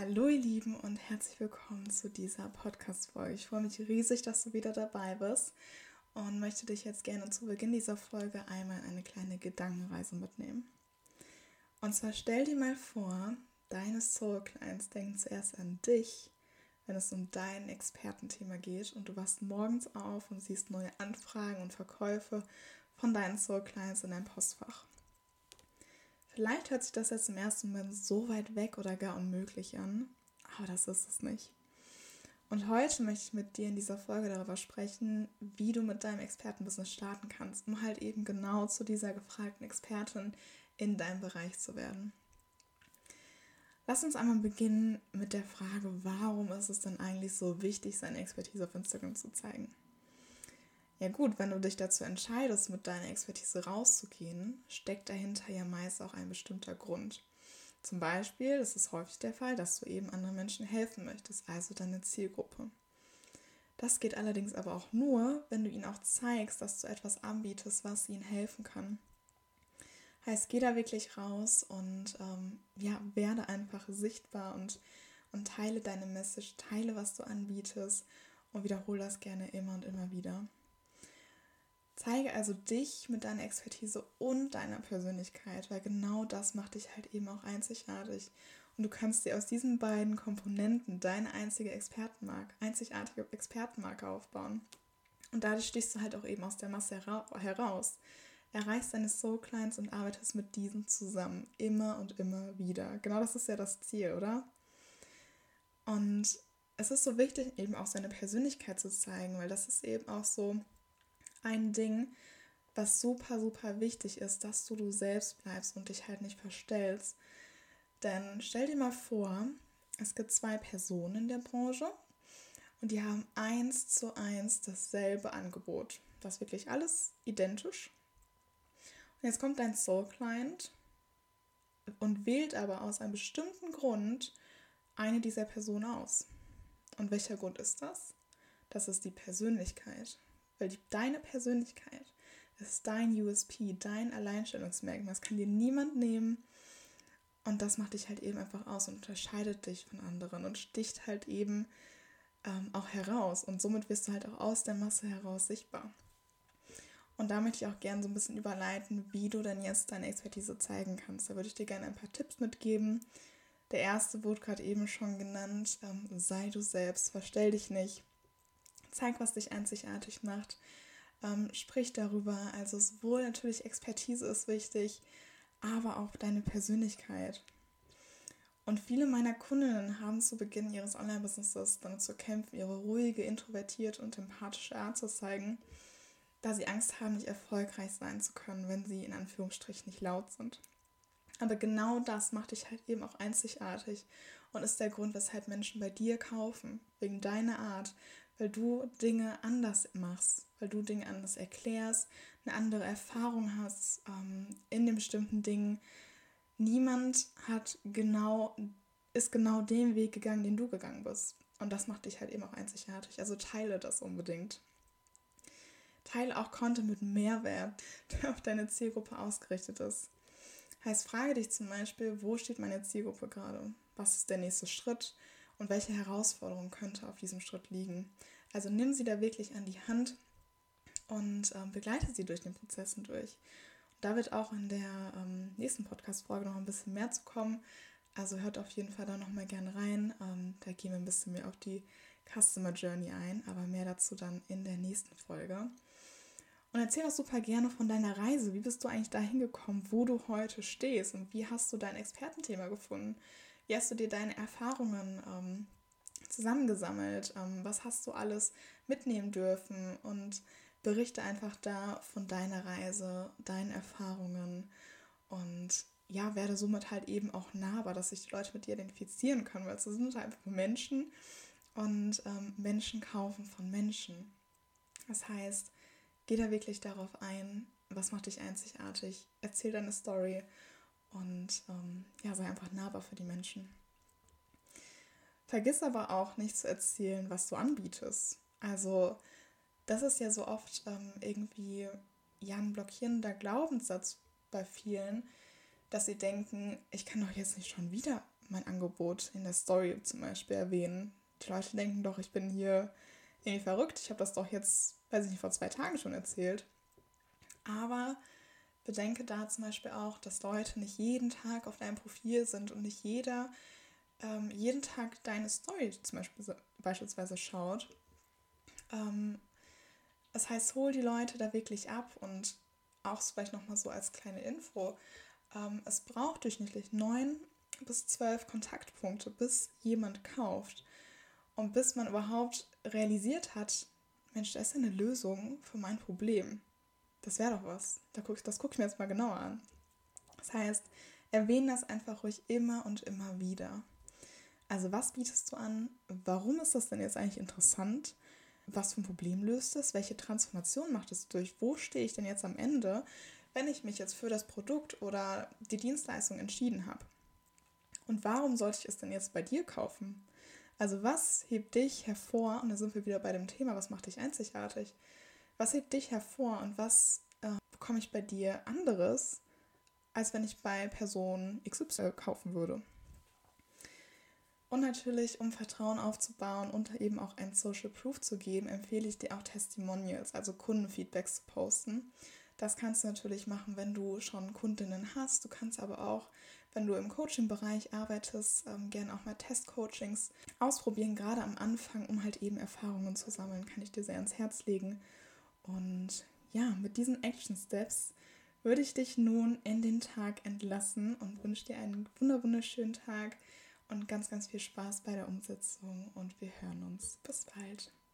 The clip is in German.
Hallo ihr Lieben und herzlich willkommen zu dieser Podcast-Folge. Ich freue mich riesig, dass du wieder dabei bist und möchte dich jetzt gerne zu Beginn dieser Folge einmal eine kleine Gedankenreise mitnehmen. Und zwar stell dir mal vor, deine Soul Clients denken zuerst an dich, wenn es um dein Expertenthema geht und du wachst morgens auf und siehst neue Anfragen und Verkäufe von deinen Soul Clients in deinem Postfach. Vielleicht hört sich das jetzt im ersten Moment so weit weg oder gar unmöglich an, aber das ist es nicht. Und heute möchte ich mit dir in dieser Folge darüber sprechen, wie du mit deinem Expertenbusiness starten kannst, um halt eben genau zu dieser gefragten Expertin in deinem Bereich zu werden. Lass uns einmal beginnen mit der Frage, warum ist es denn eigentlich so wichtig, seine Expertise auf Instagram zu zeigen? Ja gut, wenn du dich dazu entscheidest, mit deiner Expertise rauszugehen, steckt dahinter ja meist auch ein bestimmter Grund. Zum Beispiel, das ist häufig der Fall, dass du eben anderen Menschen helfen möchtest, also deine Zielgruppe. Das geht allerdings aber auch nur, wenn du ihnen auch zeigst, dass du etwas anbietest, was ihnen helfen kann. Heißt, geh da wirklich raus und ähm, ja, werde einfach sichtbar und, und teile deine Message, teile, was du anbietest und wiederhole das gerne immer und immer wieder. Zeige also dich mit deiner Expertise und deiner Persönlichkeit, weil genau das macht dich halt eben auch einzigartig. Und du kannst dir aus diesen beiden Komponenten deine einzige Expertenmarke, einzigartige Expertenmarke aufbauen. Und dadurch stichst du halt auch eben aus der Masse heraus. Erreichst deine Soul Clients und arbeitest mit diesen zusammen. Immer und immer wieder. Genau das ist ja das Ziel, oder? Und es ist so wichtig, eben auch seine Persönlichkeit zu zeigen, weil das ist eben auch so ein Ding, was super, super wichtig ist, dass du du selbst bleibst und dich halt nicht verstellst. Denn stell dir mal vor, es gibt zwei Personen in der Branche und die haben eins zu eins dasselbe Angebot. Das ist wirklich alles identisch. Und jetzt kommt dein Soul Client und wählt aber aus einem bestimmten Grund eine dieser Personen aus. Und welcher Grund ist das? Das ist die Persönlichkeit. Weil deine Persönlichkeit ist dein USP, dein Alleinstellungsmerkmal. Das kann dir niemand nehmen. Und das macht dich halt eben einfach aus und unterscheidet dich von anderen und sticht halt eben ähm, auch heraus. Und somit wirst du halt auch aus der Masse heraus sichtbar. Und da möchte ich auch gerne so ein bisschen überleiten, wie du denn jetzt deine Expertise zeigen kannst. Da würde ich dir gerne ein paar Tipps mitgeben. Der erste wurde gerade eben schon genannt. Ähm, sei du selbst, verstell dich nicht. Zeig, was dich einzigartig macht. Ähm, sprich darüber. Also sowohl natürlich Expertise ist wichtig, aber auch deine Persönlichkeit. Und viele meiner Kundinnen haben zu Beginn ihres Online-Businesses damit zu kämpfen, ihre ruhige, introvertierte und empathische Art zu zeigen, da sie Angst haben, nicht erfolgreich sein zu können, wenn sie in Anführungsstrichen nicht laut sind. Aber genau das macht dich halt eben auch einzigartig und ist der Grund, weshalb Menschen bei dir kaufen, wegen deiner Art, weil du Dinge anders machst, weil du Dinge anders erklärst, eine andere Erfahrung hast ähm, in den bestimmten Dingen. Niemand hat genau, ist genau den Weg gegangen, den du gegangen bist. Und das macht dich halt eben auch einzigartig. Also teile das unbedingt. Teile auch Content mit Mehrwert, der auf deine Zielgruppe ausgerichtet ist. Heißt, frage dich zum Beispiel, wo steht meine Zielgruppe gerade? Was ist der nächste Schritt? Und welche Herausforderung könnte auf diesem Schritt liegen. Also nimm sie da wirklich an die Hand und ähm, begleite sie durch den Prozess durch. Und da wird auch in der ähm, nächsten Podcast-Folge noch ein bisschen mehr zu kommen. Also hört auf jeden Fall da nochmal gerne rein. Ähm, da gehen wir ein bisschen mehr auf die Customer Journey ein, aber mehr dazu dann in der nächsten Folge. Und erzähl auch super gerne von deiner Reise. Wie bist du eigentlich dahin gekommen, wo du heute stehst und wie hast du dein Expertenthema gefunden? Wie hast du dir deine Erfahrungen ähm, zusammengesammelt? Ähm, was hast du alles mitnehmen dürfen? Und berichte einfach da von deiner Reise, deinen Erfahrungen und ja, werde somit halt eben auch nahbar, dass sich die Leute mit dir identifizieren können, weil es sind halt einfach Menschen und ähm, Menschen kaufen von Menschen. Das heißt, geh da wirklich darauf ein, was macht dich einzigartig, erzähl deine Story und ähm, ja, sei einfach nahbar für die Menschen. Vergiss aber auch nicht zu erzählen, was du anbietest. Also, das ist ja so oft ähm, irgendwie ja, ein blockierender Glaubenssatz bei vielen, dass sie denken, ich kann doch jetzt nicht schon wieder mein Angebot in der Story zum Beispiel erwähnen. Die Leute denken doch, ich bin hier irgendwie verrückt. Ich habe das doch jetzt, weiß ich nicht, vor zwei Tagen schon erzählt. Aber bedenke da zum Beispiel auch, dass Leute nicht jeden Tag auf deinem Profil sind und nicht jeder ähm, jeden Tag deine Story zum Beispiel beispielsweise schaut. Ähm, das heißt, hol die Leute da wirklich ab und auch vielleicht nochmal so als kleine Info. Ähm, es braucht durchschnittlich neun bis zwölf Kontaktpunkte, bis jemand kauft. Und bis man überhaupt realisiert hat, Mensch, da ist ja eine Lösung für mein Problem. Das wäre doch was. Das gucke ich mir jetzt mal genauer an. Das heißt, erwähne das einfach ruhig immer und immer wieder. Also was bietest du an? Warum ist das denn jetzt eigentlich interessant? Was für ein Problem löst es? Welche Transformation macht es durch? Wo stehe ich denn jetzt am Ende, wenn ich mich jetzt für das Produkt oder die Dienstleistung entschieden habe? Und warum sollte ich es denn jetzt bei dir kaufen? Also was hebt dich hervor? Und da sind wir wieder bei dem Thema, was macht dich einzigartig? Was hebt dich hervor und was äh, bekomme ich bei dir anderes, als wenn ich bei Person XY kaufen würde? Und natürlich, um Vertrauen aufzubauen und eben auch ein Social Proof zu geben, empfehle ich dir auch Testimonials, also Kundenfeedbacks zu posten. Das kannst du natürlich machen, wenn du schon Kundinnen hast. Du kannst aber auch, wenn du im Coaching-Bereich arbeitest, ähm, gerne auch mal Testcoachings ausprobieren, gerade am Anfang, um halt eben Erfahrungen zu sammeln, kann ich dir sehr ans Herz legen. Und ja, mit diesen Action Steps würde ich dich nun in den Tag entlassen und wünsche dir einen wunderschönen Tag und ganz, ganz viel Spaß bei der Umsetzung und wir hören uns. Bis bald.